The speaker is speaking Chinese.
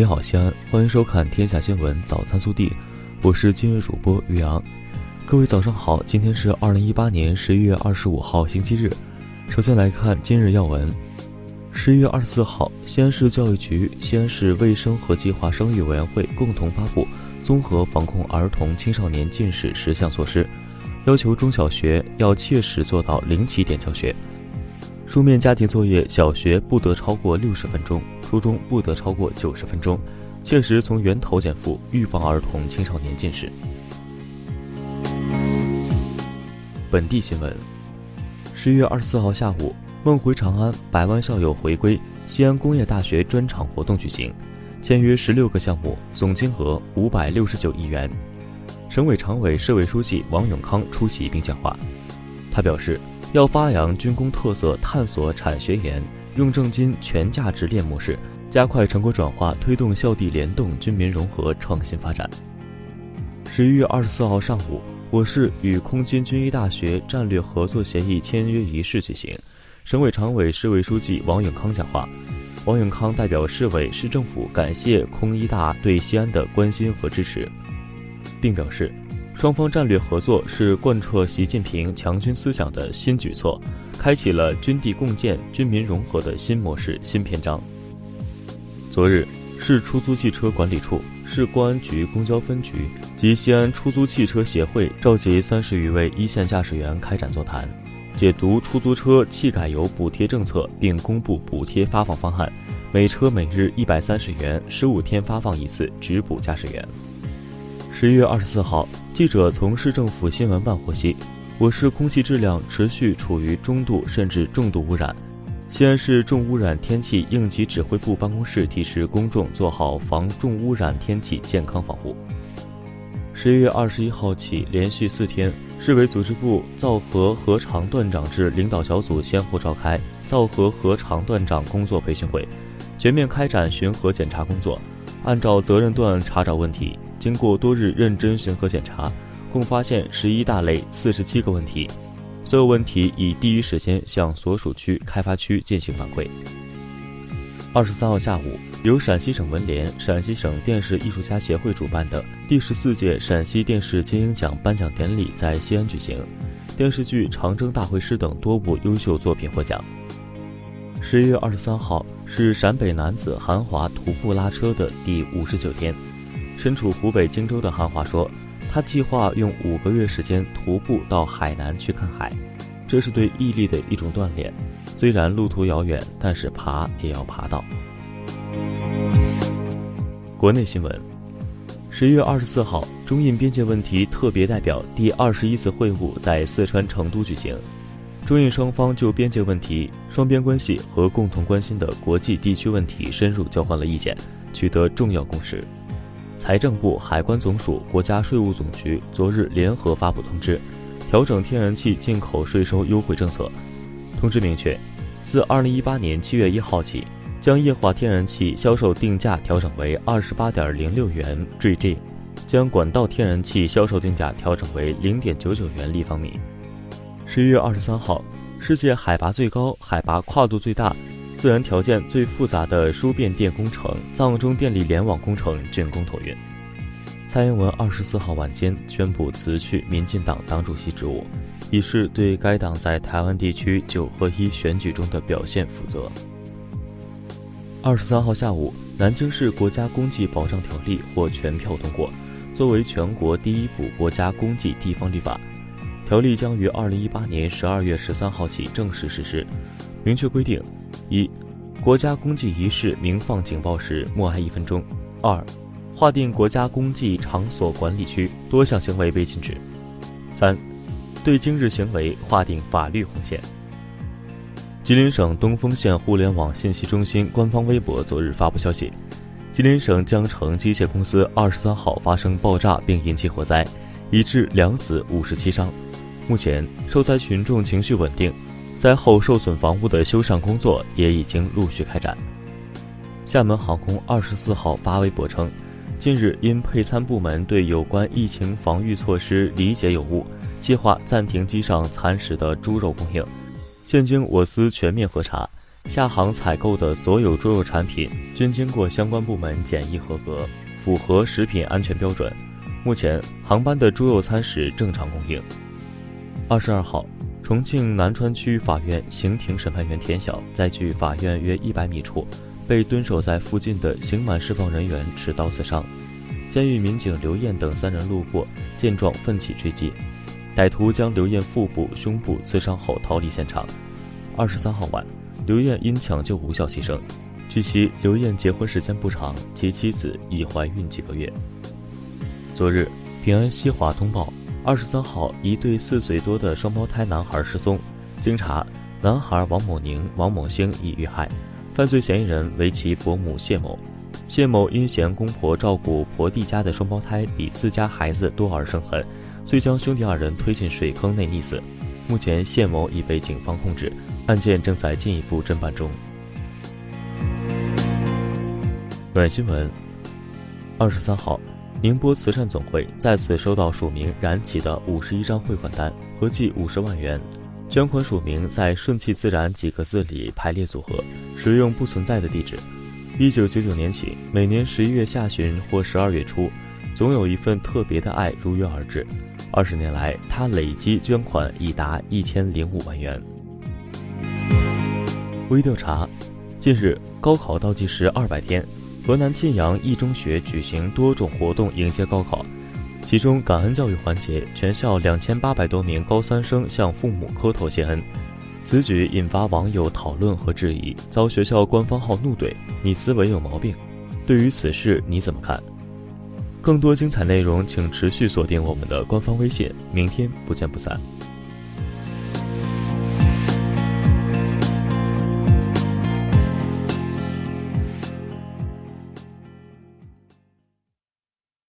你好，西安，欢迎收看《天下新闻早餐速递》，我是今日主播于洋。各位早上好，今天是二零一八年十一月二十五号，星期日。首先来看今日要闻。十一月二十四号，西安市教育局、西安市卫生和计划生育委员会共同发布《综合防控儿童青少年近视十项措施》，要求中小学要切实做到零起点教学。书面家庭作业，小学不得超过六十分钟，初中不得超过九十分钟，切实从源头减负，预防儿童青少年近视。本地新闻：十一月二十四号下午，梦回长安，百万校友回归，西安工业大学专场活动举行，签约十六个项目，总金额五百六十九亿元。省委常委、市委书记王永康出席并讲话，他表示。要发扬军工特色，探索产学研，用正金全价值链模式，加快成果转化，推动校地联动、军民融合创新发展。十一月二十四号上午，我市与空军军医大学战略合作协议签约仪式举行，省委常委、市委书记王永康讲话。王永康代表市委、市政府感谢空医大对西安的关心和支持，并表示。双方战略合作是贯彻习近平强军思想的新举措，开启了军地共建、军民融合的新模式、新篇章。昨日，市出租汽车管理处、市公安局公交分局及西安出租汽车协会召集三十余位一线驾驶员开展座谈，解读出租车汽改油补贴政策，并公布补贴发放方案，每车每日一百三十元，十五天发放一次，直补驾驶员。十一月二十四号。记者从市政府新闻办获悉，我市空气质量持续处于中度甚至重度污染。西安市重污染天气应急指挥部办公室提示公众做好防重污染天气健康防护。十一月二十一号起，连续四天，市委组织部造河河长段长制领导小组先后召开造河河长段长工作培训会，全面开展巡河检查工作，按照责任段查找问题。经过多日认真巡核检查，共发现十一大类四十七个问题，所有问题已第一时间向所属区开发区进行反馈。二十三号下午，由陕西省文联、陕西省电视艺术家协会主办的第十四届陕西电视金鹰奖颁奖典礼在西安举行，电视剧《长征大会师》等多部优秀作品获奖。十一月二十三号是陕北男子韩华徒步拉车的第五十九天。身处湖北荆州的韩华说：“他计划用五个月时间徒步到海南去看海，这是对毅力的一种锻炼。虽然路途遥远，但是爬也要爬到。”国内新闻：十一月二十四号，中印边界问题特别代表第二十一次会晤在四川成都举行，中印双方就边界问题、双边关系和共同关心的国际地区问题深入交换了意见，取得重要共识。财政部、海关总署、国家税务总局昨日联合发布通知，调整天然气进口税收优惠政策。通知明确，自二零一八年七月一号起，将液化天然气销售定价调整为二十八点零六元 GJ，将管道天然气销售定价调整为零点九九元立方米。十一月二十三号，世界海拔最高、海拔跨度最大。自然条件最复杂的输变电工程藏中电力联网工程竣工投运。蔡英文二十四号晚间宣布辞去民进党党主席职务，以示对该党在台湾地区九合一选举中的表现负责。二十三号下午，南京市国家公祭保障条例获全票通过，作为全国第一部国家公祭地方立法，条例将于二零一八年十二月十三号起正式实施，明确规定。一、国家公祭仪式鸣放警报时默哀一分钟。二、划定国家公祭场所管理区，多项行为被禁止。三、对今日行为划定法律红线。吉林省东丰县互联网信息中心官方微博昨日发布消息：吉林省江城机械公司二十三号发生爆炸并引起火灾，已致两死五十七伤。目前受灾群众情绪稳定。灾后受损房屋的修缮工作也已经陆续开展。厦门航空二十四号发微博称，近日因配餐部门对有关疫情防御措施理解有误，计划暂停机上餐食的猪肉供应。现经我司全面核查，下航采购的所有猪肉产品均经过相关部门检疫合格，符合食品安全标准。目前航班的猪肉餐食正常供应。二十二号，重庆南川区法院刑庭审判员田晓在距法院约一百米处，被蹲守在附近的刑满释放人员持刀刺伤。监狱民警刘艳等三人路过，见状奋起追击，歹徒将刘艳腹部、胸部刺伤后逃离现场。二十三号晚，刘艳因抢救无效牺牲。据悉，刘艳结婚时间不长，其妻子已怀孕几个月。昨日，平安西华通报，二十三号，一对四岁多的双胞胎男孩失踪。经查，男孩王某宁、王某星已遇害，犯罪嫌疑人为其伯母谢某。谢某因嫌公婆照顾婆弟家的双胞胎比自家孩子多而生恨，遂将兄弟二人推进水坑内溺死。目前，谢某已被警方控制，案件正在进一步侦办中。暖新闻，二十三号。宁波慈善总会再次收到署名冉启的五十一张汇款单，合计五十万元。捐款署名在“顺其自然”几个字里排列组合，使用不存在的地址。一九九九年起，每年十一月下旬或十二月初，总有一份特别的爱如约而至。二十年来，他累计捐款已达一千零五万元。微调查：近日，高考倒计时二百天。河南沁阳一中学举行多种活动迎接高考，其中感恩教育环节，全校两千八百多名高三生向父母磕头谢恩。此举引发网友讨论和质疑，遭学校官方号怒怼：“你思维有毛病。”对于此事你怎么看？更多精彩内容，请持续锁定我们的官方微信。明天不见不散。